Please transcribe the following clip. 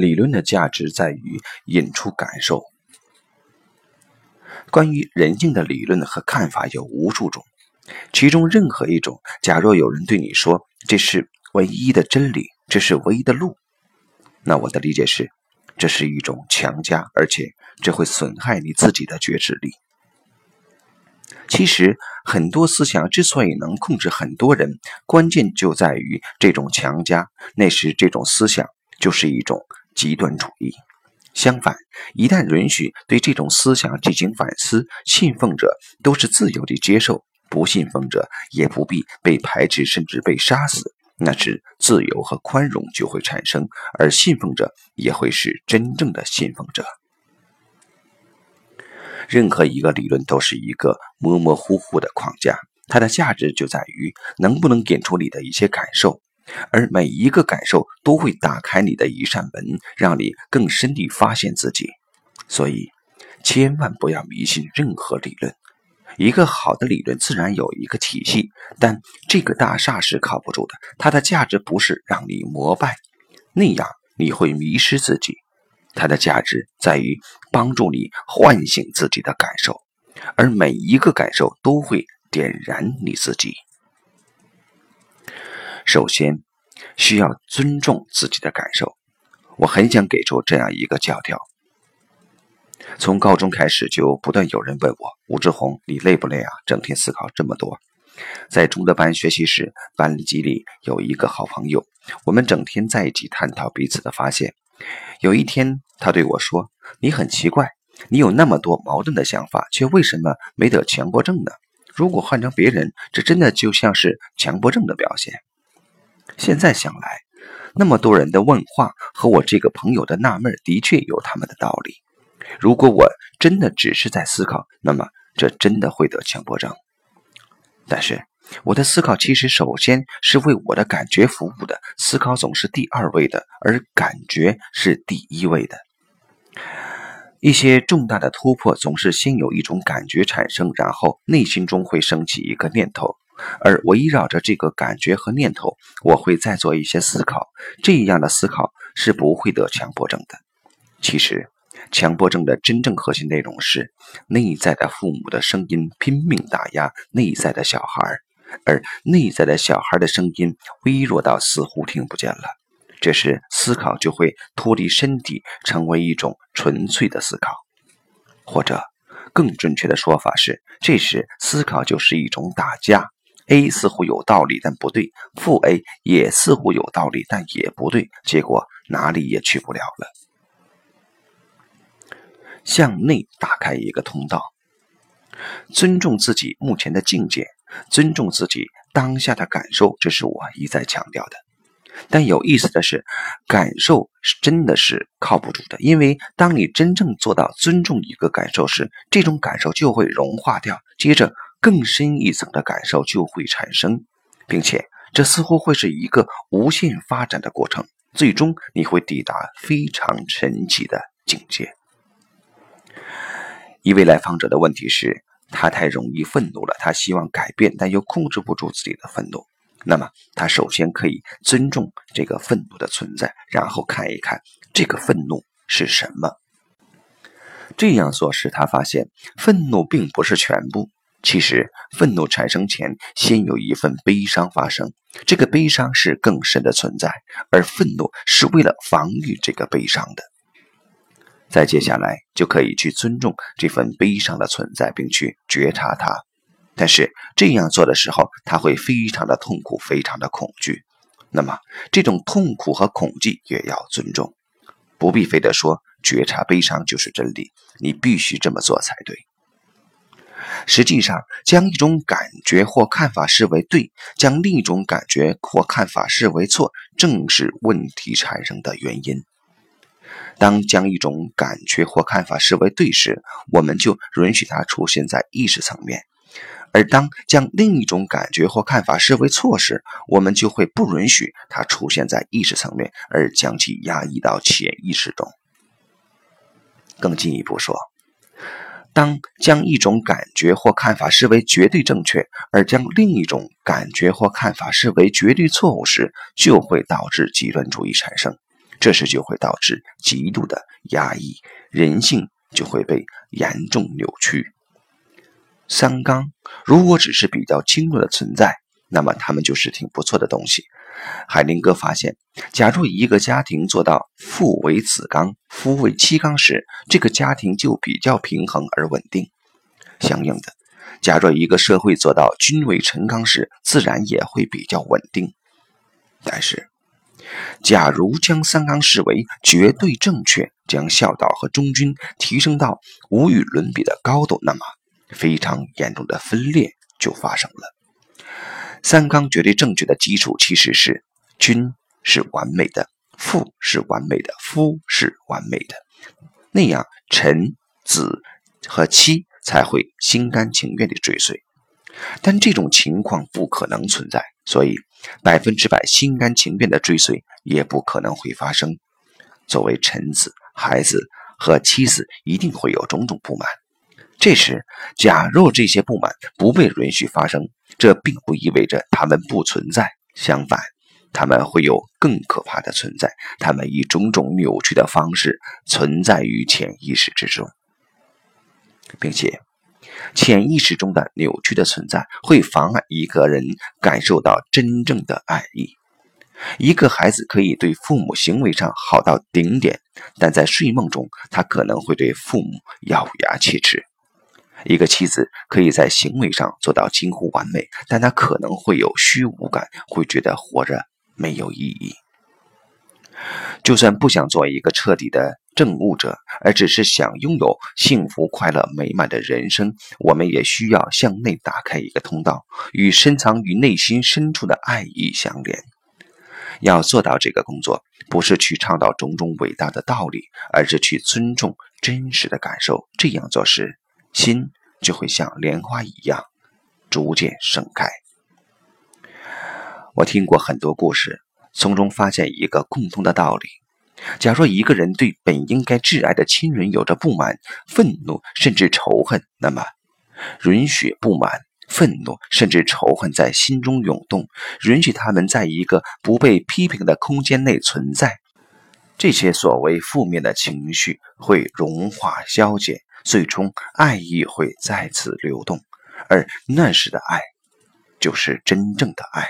理论的价值在于引出感受。关于人性的理论和看法有无数种，其中任何一种，假若有人对你说这是唯一的真理，这是唯一的路，那我的理解是，这是一种强加，而且这会损害你自己的觉知力。其实，很多思想之所以能控制很多人，关键就在于这种强加。那时，这种思想就是一种极端主义。相反，一旦允许对这种思想进行反思，信奉者都是自由地接受，不信奉者也不必被排斥，甚至被杀死。那时，自由和宽容就会产生，而信奉者也会是真正的信奉者。任何一个理论都是一个模模糊糊的框架，它的价值就在于能不能给出你的一些感受，而每一个感受都会打开你的一扇门，让你更深地发现自己。所以，千万不要迷信任何理论。一个好的理论自然有一个体系，但这个大厦是靠不住的。它的价值不是让你膜拜，那样你会迷失自己。它的价值在于帮助你唤醒自己的感受，而每一个感受都会点燃你自己。首先，需要尊重自己的感受。我很想给出这样一个教条：从高中开始，就不断有人问我，吴志宏，你累不累啊？整天思考这么多。在中德班学习时，班级里有一个好朋友，我们整天在一起探讨彼此的发现。有一天，他对我说：“你很奇怪，你有那么多矛盾的想法，却为什么没得强迫症呢？如果换成别人，这真的就像是强迫症的表现。”现在想来，那么多人的问话和我这个朋友的纳闷，的确有他们的道理。如果我真的只是在思考，那么这真的会得强迫症。但是。我的思考其实首先是为我的感觉服务的，思考总是第二位的，而感觉是第一位的。一些重大的突破总是先有一种感觉产生，然后内心中会升起一个念头，而围绕着这个感觉和念头，我会再做一些思考。这样的思考是不会得强迫症的。其实。强迫症的真正核心内容是内在的父母的声音拼命打压内在的小孩。而内在的小孩的声音微弱到似乎听不见了，这时思考就会脱离身体，成为一种纯粹的思考，或者更准确的说法是，这时思考就是一种打架。A 似乎有道理，但不对；负 A 也似乎有道理，但也不对。结果哪里也去不了了。向内打开一个通道，尊重自己目前的境界。尊重自己当下的感受，这是我一再强调的。但有意思的是，感受是真的是靠不住的，因为当你真正做到尊重一个感受时，这种感受就会融化掉，接着更深一层的感受就会产生，并且这似乎会是一个无限发展的过程，最终你会抵达非常神奇的境界。一位来访者的问题是。他太容易愤怒了，他希望改变，但又控制不住自己的愤怒。那么，他首先可以尊重这个愤怒的存在，然后看一看这个愤怒是什么。这样做使他发现，愤怒并不是全部。其实，愤怒产生前，先有一份悲伤发生，这个悲伤是更深的存在，而愤怒是为了防御这个悲伤的。再接下来就可以去尊重这份悲伤的存在，并去觉察它。但是这样做的时候，他会非常的痛苦，非常的恐惧。那么这种痛苦和恐惧也要尊重，不必非得说觉察悲伤就是真理，你必须这么做才对。实际上，将一种感觉或看法视为对，将另一种感觉或看法视为错，正是问题产生的原因。当将一种感觉或看法视为对时，我们就允许它出现在意识层面；而当将另一种感觉或看法视为错时，我们就会不允许它出现在意识层面，而将其压抑到潜意识中。更进一步说，当将一种感觉或看法视为绝对正确，而将另一种感觉或看法视为绝对错误时，就会导致极端主义产生。这时就会导致极度的压抑，人性就会被严重扭曲。三纲如果只是比较轻弱的存在，那么他们就是挺不错的东西。海林格发现，假如一个家庭做到父为子纲，夫为妻纲时，这个家庭就比较平衡而稳定。相应的，假若一个社会做到君为臣纲时，自然也会比较稳定。但是，假如将三纲视为绝对正确，将孝道和忠君提升到无与伦比的高度，那么非常严重的分裂就发生了。三纲绝对正确的基础其实是君是完美的，父是完美的，夫是完美的，那样臣子和妻才会心甘情愿地追随。但这种情况不可能存在，所以百分之百心甘情愿的追随也不可能会发生。作为臣子，孩子和妻子一定会有种种不满。这时，假若这些不满不被允许发生，这并不意味着他们不存在，相反，他们会有更可怕的存在。他们以种种扭曲的方式存在于潜意识之中，并且，潜意识中的扭曲的存在会妨碍一个人感受到真正的爱意。一个孩子可以对父母行为上好到顶点，但在睡梦中，他可能会对父母咬牙切齿。一个妻子可以在行为上做到近乎完美，但她可能会有虚无感，会觉得活着没有意义。就算不想做一个彻底的证悟者，而只是想拥有幸福、快乐、美满的人生，我们也需要向内打开一个通道，与深藏于内心深处的爱意相连。要做到这个工作，不是去倡导种种伟大的道理，而是去尊重真实的感受。这样做时，心就会像莲花一样逐渐盛开。我听过很多故事，从中发现一个共通的道理：假若一个人对本应该挚爱的亲人有着不满、愤怒，甚至仇恨，那么允许不满、愤怒甚至仇恨在心中涌动，允许他们在一个不被批评的空间内存在，这些所谓负面的情绪会融化消解。最终，爱意会再次流动，而那时的爱，就是真正的爱。